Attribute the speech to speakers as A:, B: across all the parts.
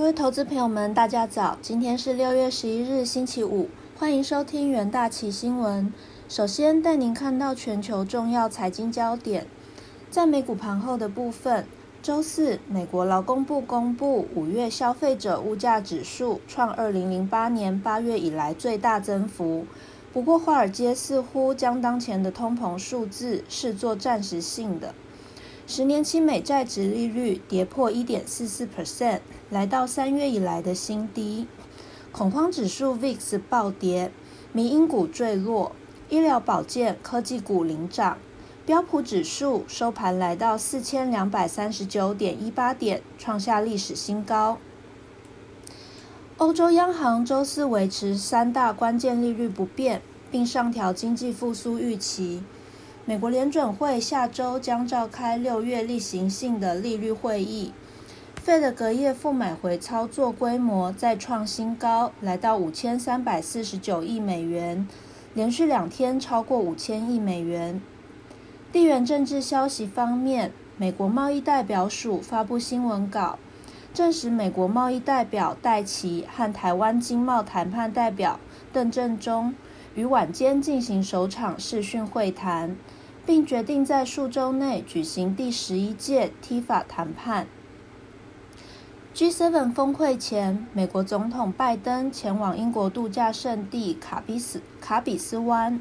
A: 各位投资朋友们，大家早！今天是六月十一日，星期五，欢迎收听元大旗新闻。首先带您看到全球重要财经焦点。在美股盘后的部分，周四，美国劳工部公布五月消费者物价指数创二零零八年八月以来最大增幅。不过，华尔街似乎将当前的通膨数字视作暂时性的。十年期美债值利率跌破一点四四 percent，来到三月以来的新低。恐慌指数 VIX 暴跌，民营股坠落，医疗保健、科技股领涨。标普指数收盘来到四千两百三十九点一八点，创下历史新高。欧洲央行周四维持三大关键利率不变，并上调经济复苏预期。美国联准会下周将召开六月例行性的利率会议，费的隔夜负买回操作规模再创新高，来到五千三百四十九亿美元，连续两天超过五千亿美元。地缘政治消息方面，美国贸易代表署发布新闻稿，证实美国贸易代表戴奇和台湾经贸谈判代表邓正中。于晚间进行首场视讯会谈，并决定在数周内举行第十一届 T 法谈判。G7 峰会前，美国总统拜登前往英国度假胜地卡比斯卡比斯湾，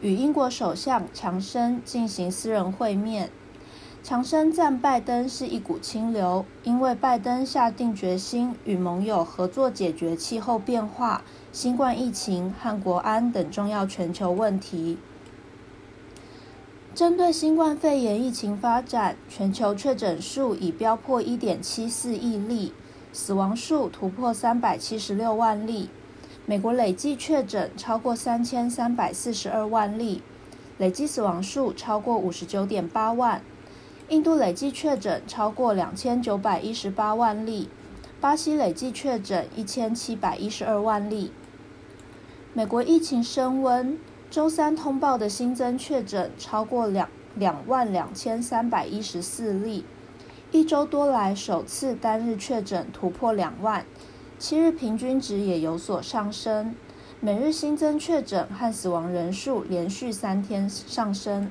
A: 与英国首相强生进行私人会面。强生赞拜登是一股清流，因为拜登下定决心与盟友合作解决气候变化。新冠疫情和国安等重要全球问题。针对新冠肺炎疫情发展，全球确诊数已飙破一点七四亿例，死亡数突破三百七十六万例。美国累计确诊超过三千三百四十二万例，累计死亡数超过五十九点八万。印度累计确诊超过两千九百一十八万例，巴西累计确诊一千七百一十二万例。美国疫情升温，周三通报的新增确诊超过两两万两千三百一十四例，一周多来首次单日确诊突破两万，七日平均值也有所上升，每日新增确诊和死亡人数连续三天上升。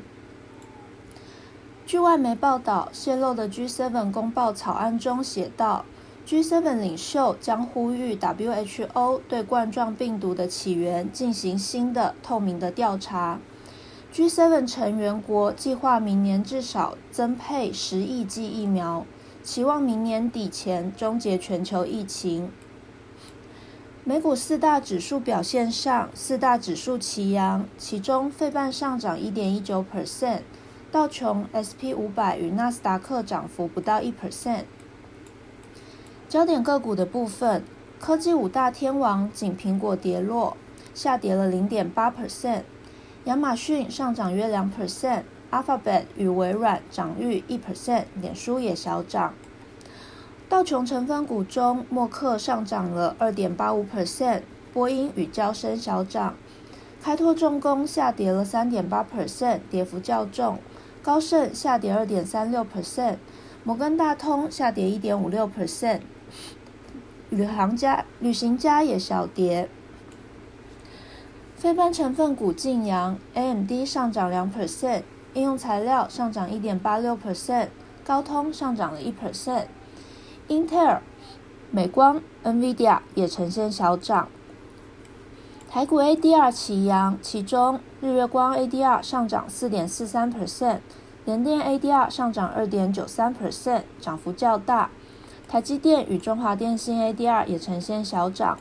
A: 据外媒报道，泄露的 G7 公报草案中写道，G7 领袖将呼吁 WHO 对冠状病毒的起源进行新的透明的调查。G7 成员国计划明年至少增配十亿剂疫苗，期望明年底前终结全球疫情。美股四大指数表现上，四大指数齐扬，其中费半上涨一点一九 percent。道琼 SP 五百与纳斯达克涨幅不到一 percent。焦点个股的部分，科技五大天王仅苹果跌落，下跌了零点八 percent，亚马逊上涨约两 percent，Alphabet 与微软涨逾一 percent，脸书也小涨。道琼成分股中，默克上涨了二点八五 percent，波音与交生小涨，开拓重工下跌了三点八 percent，跌幅较重，高盛下跌二点三六 percent，摩根大通下跌一点五六 percent。旅行家旅行家也小跌，非班成分股晋阳，AMD 上涨两 percent，应用材料上涨一点八六 percent，高通上涨了一 percent，Intel、美光、NVIDIA 也呈现小涨。台股 ADR 齐扬，其中日月光 ADR 上涨四点四三 percent，联电 ADR 上涨二点九三 percent，涨幅较大。台积电与中华电信 ADR 也呈现小涨。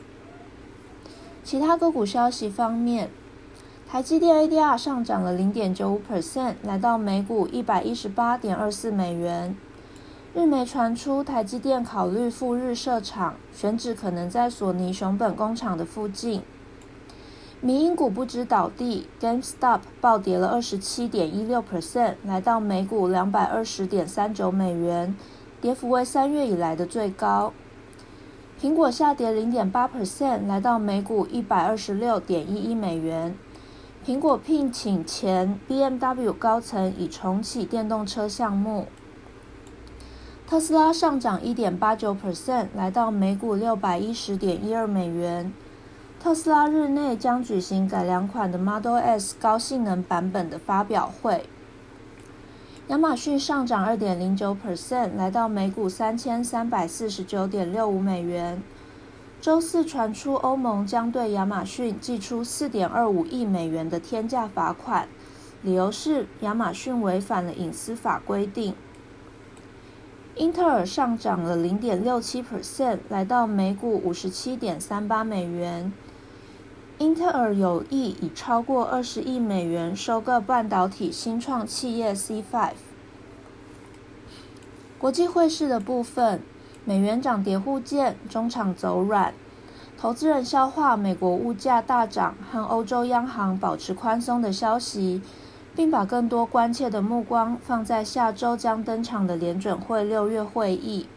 A: 其他个股消息方面，台积电 ADR 上涨了零点九五 percent，来到每股一百一十八点二四美元。日媒传出台积电考虑赴日设厂，选址可能在索尼熊本工厂的附近。民营股不知倒地，GameStop 暴跌了二十七点一六 percent，来到每股两百二十点三九美元。跌幅为三月以来的最高。苹果下跌零点八 percent，来到每股一百二十六点一一美元。苹果聘请前 BMW 高层以重启电动车项目。特斯拉上涨一点八九 percent，来到每股六百一十点一二美元。特斯拉日内将举行改良款的 Model S 高性能版本的发表会。亚马逊上涨二点零九 percent，来到每股三千三百四十九点六五美元。周四传出欧盟将对亚马逊寄出四点二五亿美元的天价罚款，理由是亚马逊违反了隐私法规定。英特尔上涨了零点六七 percent，来到每股五十七点三八美元。英特尔有意以超过二十亿美元收购半导体新创企业 C5。国际汇市的部分，美元涨跌互见，中场走软。投资人消化美国物价大涨和欧洲央行保持宽松的消息，并把更多关切的目光放在下周将登场的联准会六月会议。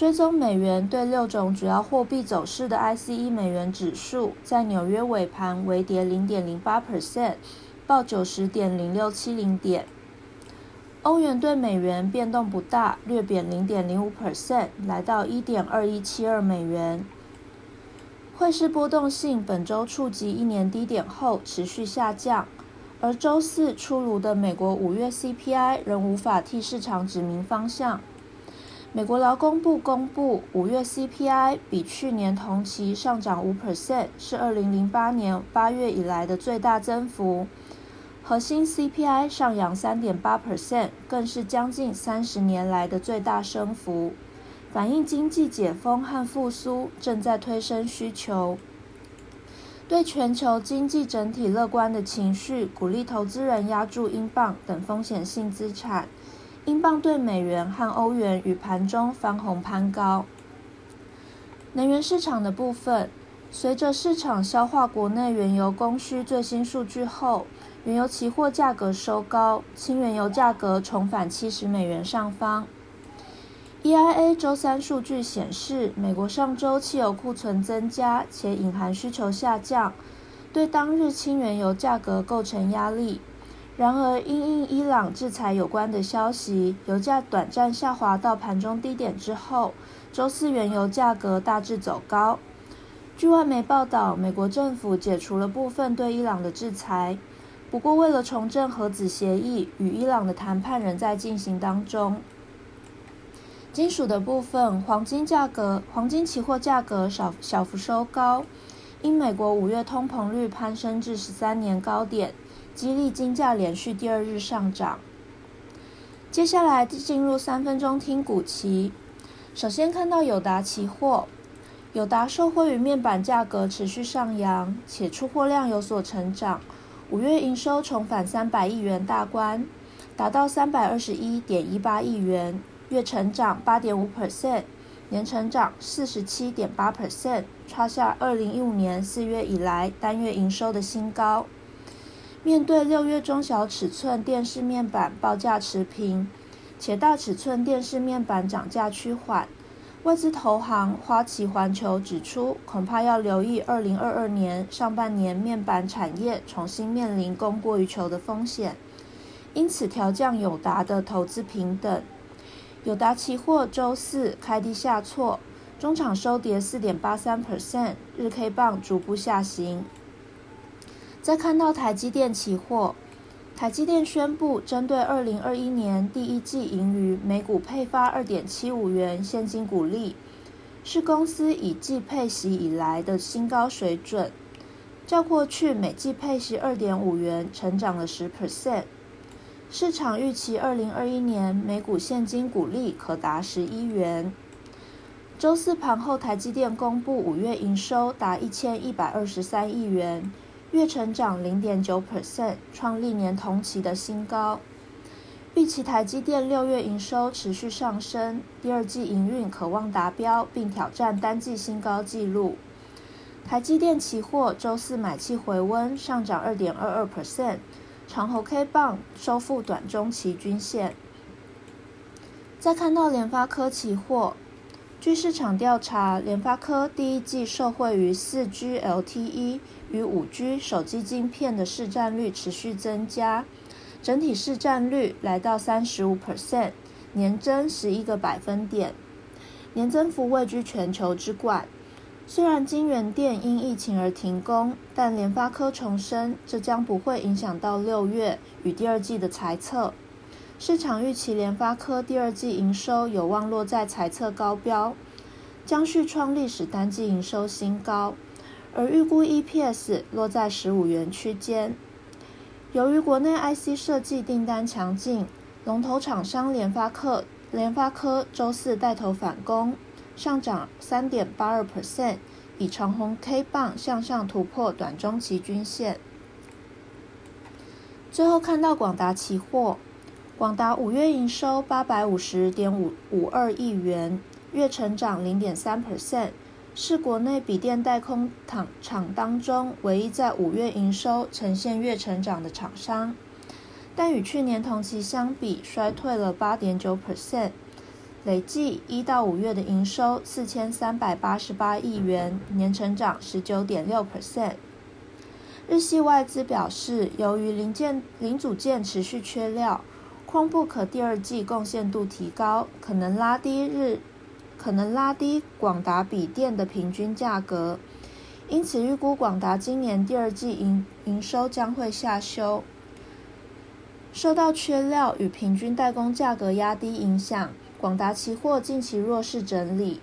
A: 追踪美元对六种主要货币走势的 ICE 美元指数，在纽约尾盘微跌零点零八 percent，报九十点零六七零点。欧元对美元变动不大，略贬零点零五 percent，来到一点二一七二美元。汇市波动性本周触及一年低点后持续下降，而周四出炉的美国五月 CPI 仍无法替市场指明方向。美国劳工部公布五月 CPI 比去年同期上涨五 percent，是二零零八年八月以来的最大增幅。核心 CPI 上扬三点八 percent，更是将近三十年来的最大升幅，反映经济解封和复苏正在推升需求。对全球经济整体乐观的情绪，鼓励投资人押注英镑等风险性资产。英镑对美元和欧元与盘中翻红攀高。能源市场的部分，随着市场消化国内原油供需最新数据后，原油期货价格收高，轻原油价格重返七十美元上方。EIA 周三数据显示，美国上周汽油库存增加，且隐含需求下降，对当日轻原油价格构成压力。然而，因应伊朗制裁有关的消息，油价短暂下滑到盘中低点之后，周四原油价格大致走高。据外媒报道，美国政府解除了部分对伊朗的制裁，不过为了重振核子协议，与伊朗的谈判仍在进行当中。金属的部分，黄金价格，黄金期货价格小小幅收高，因美国五月通膨率攀升至十三年高点。激励金价连续第二日上涨。接下来进入三分钟听股期。首先看到友达期货，友达受惠于面板价格持续上扬，且出货量有所成长，五月营收重返三百亿元大关，达到三百二十一点一八亿元，月成长八点五 percent，年成长四十七点八 percent，创下二零一五年四月以来单月营收的新高。面对六月中小尺寸电视面板报价持平，且大尺寸电视面板涨价趋缓，外资投行花旗环球指出，恐怕要留意二零二二年上半年面板产业重新面临供过于求的风险，因此调降友达的投资平等。友达期货周四开低下挫，中场收跌四点八三 percent，日 K 棒逐步下行。再看到台积电期货，台积电宣布针对二零二一年第一季盈余每股配发二点七五元现金股利，是公司以季配息以来的新高水准，较过去每季配息二点五元成长了十 percent。市场预期二零二一年每股现金股利可达十一元。周四盘后，台积电公布五月营收达一千一百二十三亿元。月成长零点九 percent，创历年同期的新高。预期台积电六月营收持续上升，第二季营运可望达标，并挑战单季新高纪录。台积电期货周四买气回温，上涨二点二二 percent，长虹 K 棒收复短中期均线。再看到联发科期货。据市场调查，联发科第一季受惠于四 G LTE 与五 G 手机晶片的市占率持续增加，整体市占率来到三十五 percent，年增十一个百分点，年增幅位居全球之冠。虽然金源店因疫情而停工，但联发科重申，这将不会影响到六月与第二季的财测。市场预期联发科第二季营收有望落在财测高标，将续创历史单季营收新高，而预估 EPS 落在十五元区间。由于国内 IC 设计订单强劲，龙头厂商联发科联发科周四带头反攻。上涨三点八二 percent，以长红 K 棒向上突破短中期均线。最后看到广达期货，广达五月营收八百五十点五五二亿元，月成长零点三 percent，是国内笔电代工厂厂当中唯一在五月营收呈现月成长的厂商，但与去年同期相比衰退了八点九 percent。累计一到五月的营收四千三百八十八亿元，年成长十九点六 percent。日系外资表示，由于零件零组件持续缺料，Chromebook 第二季贡献度提高，可能拉低日可能拉低广达笔电的平均价格，因此预估广达今年第二季营营收将会下修。受到缺料与平均代工价格压低影响。广达期货近期弱势整理，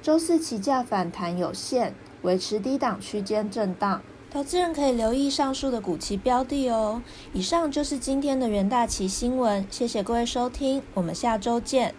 A: 周四期价反弹有限，维持低档区间震荡。投资人可以留意上述的股期标的哦。以上就是今天的元大旗新闻，谢谢各位收听，我们下周见。